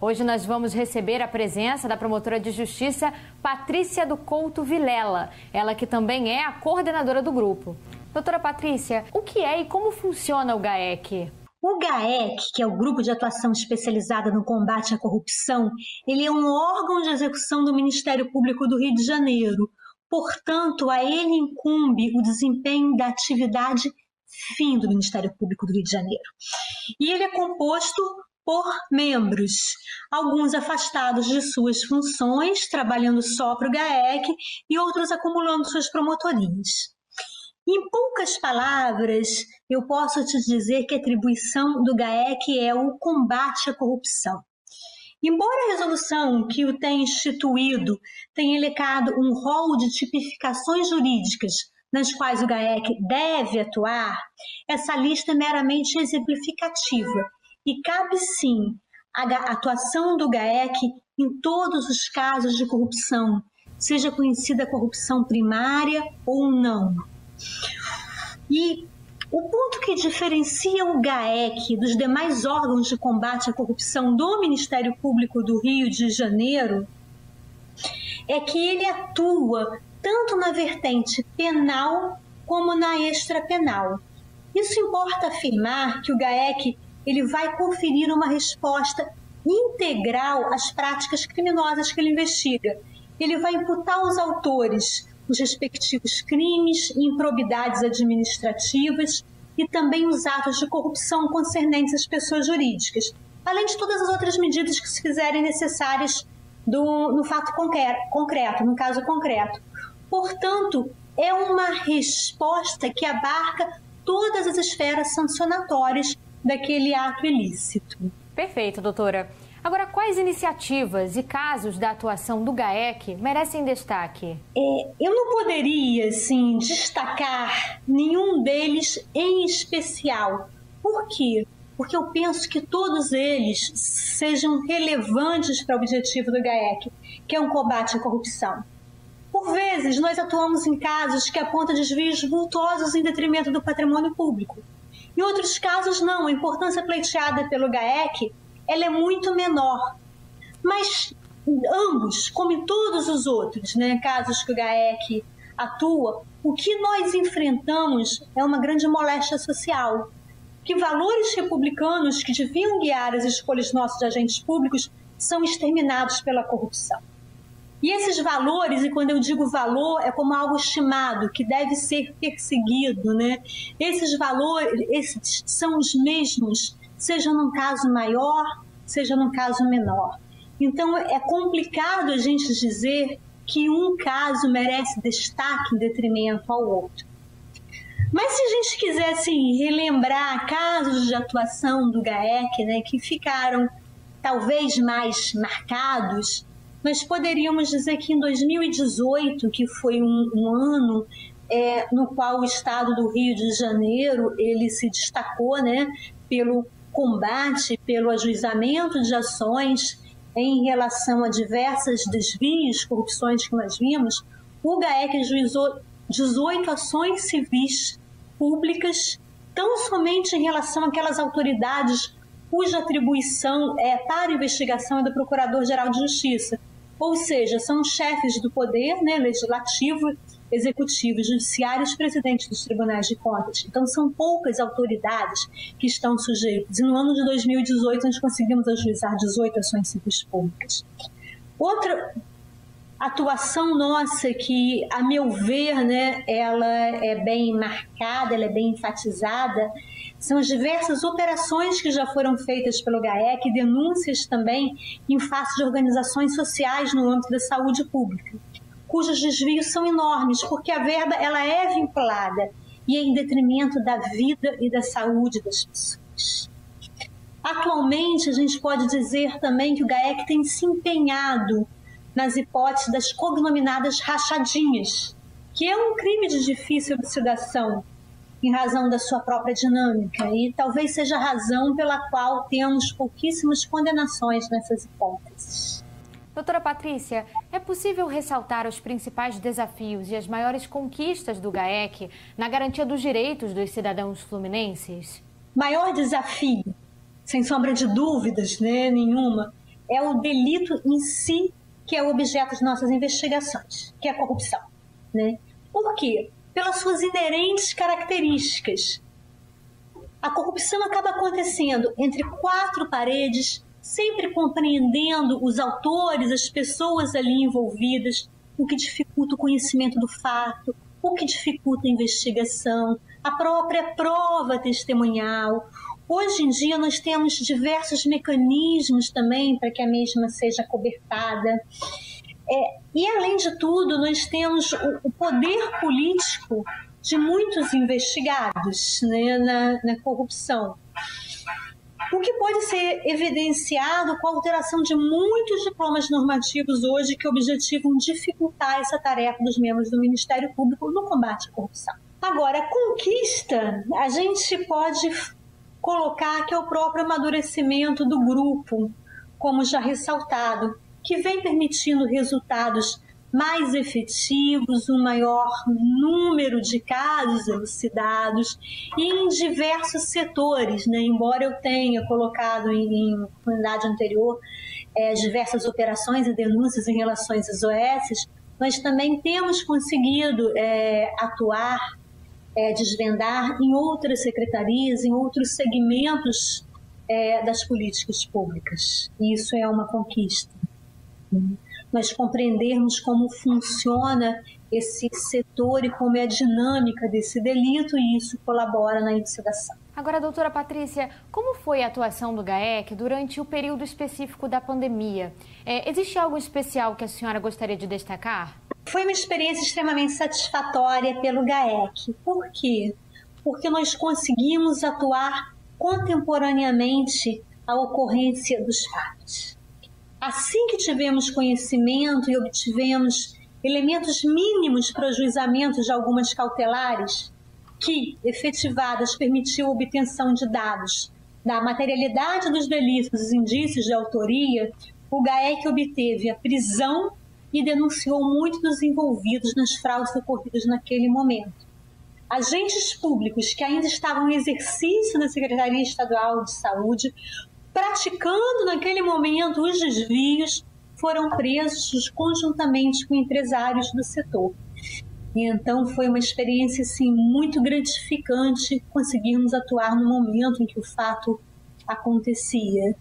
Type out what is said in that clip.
Hoje nós vamos receber a presença da promotora de justiça Patrícia do Couto Vilela, ela que também é a coordenadora do grupo. Doutora Patrícia, o que é e como funciona o GAEC? O GAEC, que é o Grupo de Atuação Especializada no Combate à Corrupção, ele é um órgão de execução do Ministério Público do Rio de Janeiro. Portanto, a ele incumbe o desempenho da atividade fim do Ministério Público do Rio de Janeiro. E ele é composto por membros, alguns afastados de suas funções, trabalhando só para o GAEC, e outros acumulando suas promotorias. Em poucas palavras, eu posso te dizer que a atribuição do GAEC é o combate à corrupção. Embora a resolução que o tem instituído tenha elencado um rol de tipificações jurídicas nas quais o GAEC deve atuar, essa lista é meramente exemplificativa e cabe sim a atuação do GAEC em todos os casos de corrupção, seja conhecida corrupção primária ou não. E o ponto que diferencia o GAEC dos demais órgãos de combate à corrupção do Ministério Público do Rio de Janeiro é que ele atua tanto na vertente penal como na extrapenal. Isso importa afirmar que o GAEC ele vai conferir uma resposta integral às práticas criminosas que ele investiga. Ele vai imputar aos autores os respectivos crimes e improbidades administrativas e também os atos de corrupção concernentes às pessoas jurídicas, além de todas as outras medidas que se fizerem necessárias do, no fato concreto, no caso concreto. Portanto, é uma resposta que abarca todas as esferas sancionatórias daquele ato ilícito. Perfeito, doutora. Agora, quais iniciativas e casos da atuação do GAEC merecem destaque? É, eu não poderia, assim, destacar nenhum deles em especial. Por quê? Porque eu penso que todos eles sejam relevantes para o objetivo do GAEC, que é um combate à corrupção. Por vezes, nós atuamos em casos que apontam desvios vultosos em detrimento do patrimônio público. Em outros casos, não. A importância pleiteada pelo GAEC ela é muito menor. Mas ambos, como em todos os outros né, casos que o GAEC atua, o que nós enfrentamos é uma grande moléstia social. Que valores republicanos que deviam guiar as escolhas nossos agentes públicos são exterminados pela corrupção. E esses valores, e quando eu digo valor, é como algo estimado, que deve ser perseguido, né? Esses valores, esses são os mesmos, seja num caso maior, seja num caso menor. Então é complicado a gente dizer que um caso merece destaque em detrimento ao outro. Mas se a gente quisesse assim, relembrar casos de atuação do GAEC, né, que ficaram talvez mais marcados, nós poderíamos dizer que em 2018, que foi um, um ano é, no qual o Estado do Rio de Janeiro ele se destacou, né, pelo combate, pelo ajuizamento de ações em relação a diversas desvios, corrupções que nós vimos, o GAEC ajuizou 18 ações civis públicas, tão somente em relação àquelas autoridades cuja atribuição é para investigação é do Procurador-Geral de Justiça, ou seja, são chefes do poder né, legislativo, executivo, judiciário e os presidentes dos tribunais de contas. Então, são poucas autoridades que estão sujeitas. E no ano de 2018, nós conseguimos ajuizar 18 ações civis públicas. Outra atuação nossa que, a meu ver, né, ela é bem marcada, ela é bem enfatizada, são as diversas operações que já foram feitas pelo GAEC, denúncias também em face de organizações sociais no âmbito da saúde pública, cujos desvios são enormes, porque a verba ela é vinculada e é em detrimento da vida e da saúde das pessoas. Atualmente, a gente pode dizer também que o GAEC tem se empenhado nas hipóteses das cognominadas rachadinhas, que é um crime de difícil elucidação em razão da sua própria dinâmica e talvez seja a razão pela qual temos pouquíssimas condenações nessas hipóteses. Doutora Patrícia, é possível ressaltar os principais desafios e as maiores conquistas do GAEC na garantia dos direitos dos cidadãos fluminenses? Maior desafio, sem sombra de dúvidas né, nenhuma, é o delito em si que é o objeto de nossas investigações, que é a corrupção. Né? Por quê? Pelas suas inerentes características. A corrupção acaba acontecendo entre quatro paredes, sempre compreendendo os autores, as pessoas ali envolvidas, o que dificulta o conhecimento do fato, o que dificulta a investigação, a própria prova testemunhal. Hoje em dia, nós temos diversos mecanismos também para que a mesma seja cobertada. É, e, além de tudo, nós temos o, o poder político de muitos investigados né, na, na corrupção o que pode ser evidenciado com a alteração de muitos diplomas normativos hoje que objetivam dificultar essa tarefa dos membros do Ministério Público no combate à corrupção. Agora, a conquista, a gente pode colocar que é o próprio amadurecimento do grupo, como já ressaltado, que vem permitindo resultados mais efetivos, um maior número de casos elucidados em diversos setores, né? embora eu tenha colocado em, em oportunidade anterior é, diversas operações e denúncias em relação às OS, nós também temos conseguido é, atuar, é, desvendar em outras secretarias, em outros segmentos é, das políticas públicas. E isso é uma conquista nós compreendermos como funciona esse setor e como é a dinâmica desse delito, e isso colabora na investigação. Agora, doutora Patrícia, como foi a atuação do GAEC durante o período específico da pandemia? É, existe algo especial que a senhora gostaria de destacar? Foi uma experiência extremamente satisfatória pelo GAEC. Por quê? Porque nós conseguimos atuar contemporaneamente à ocorrência dos fatos. Assim que tivemos conhecimento e obtivemos elementos mínimos para o juizamento de algumas cautelares, que, efetivadas, permitiu a obtenção de dados da materialidade dos delitos e indícios de autoria, o GAEC obteve a prisão e denunciou muitos dos envolvidos nas fraudes ocorridas naquele momento. Agentes públicos que ainda estavam em exercício na Secretaria Estadual de Saúde praticando naquele momento os desvios, foram presos conjuntamente com empresários do setor. E então foi uma experiência assim muito gratificante conseguirmos atuar no momento em que o fato acontecia.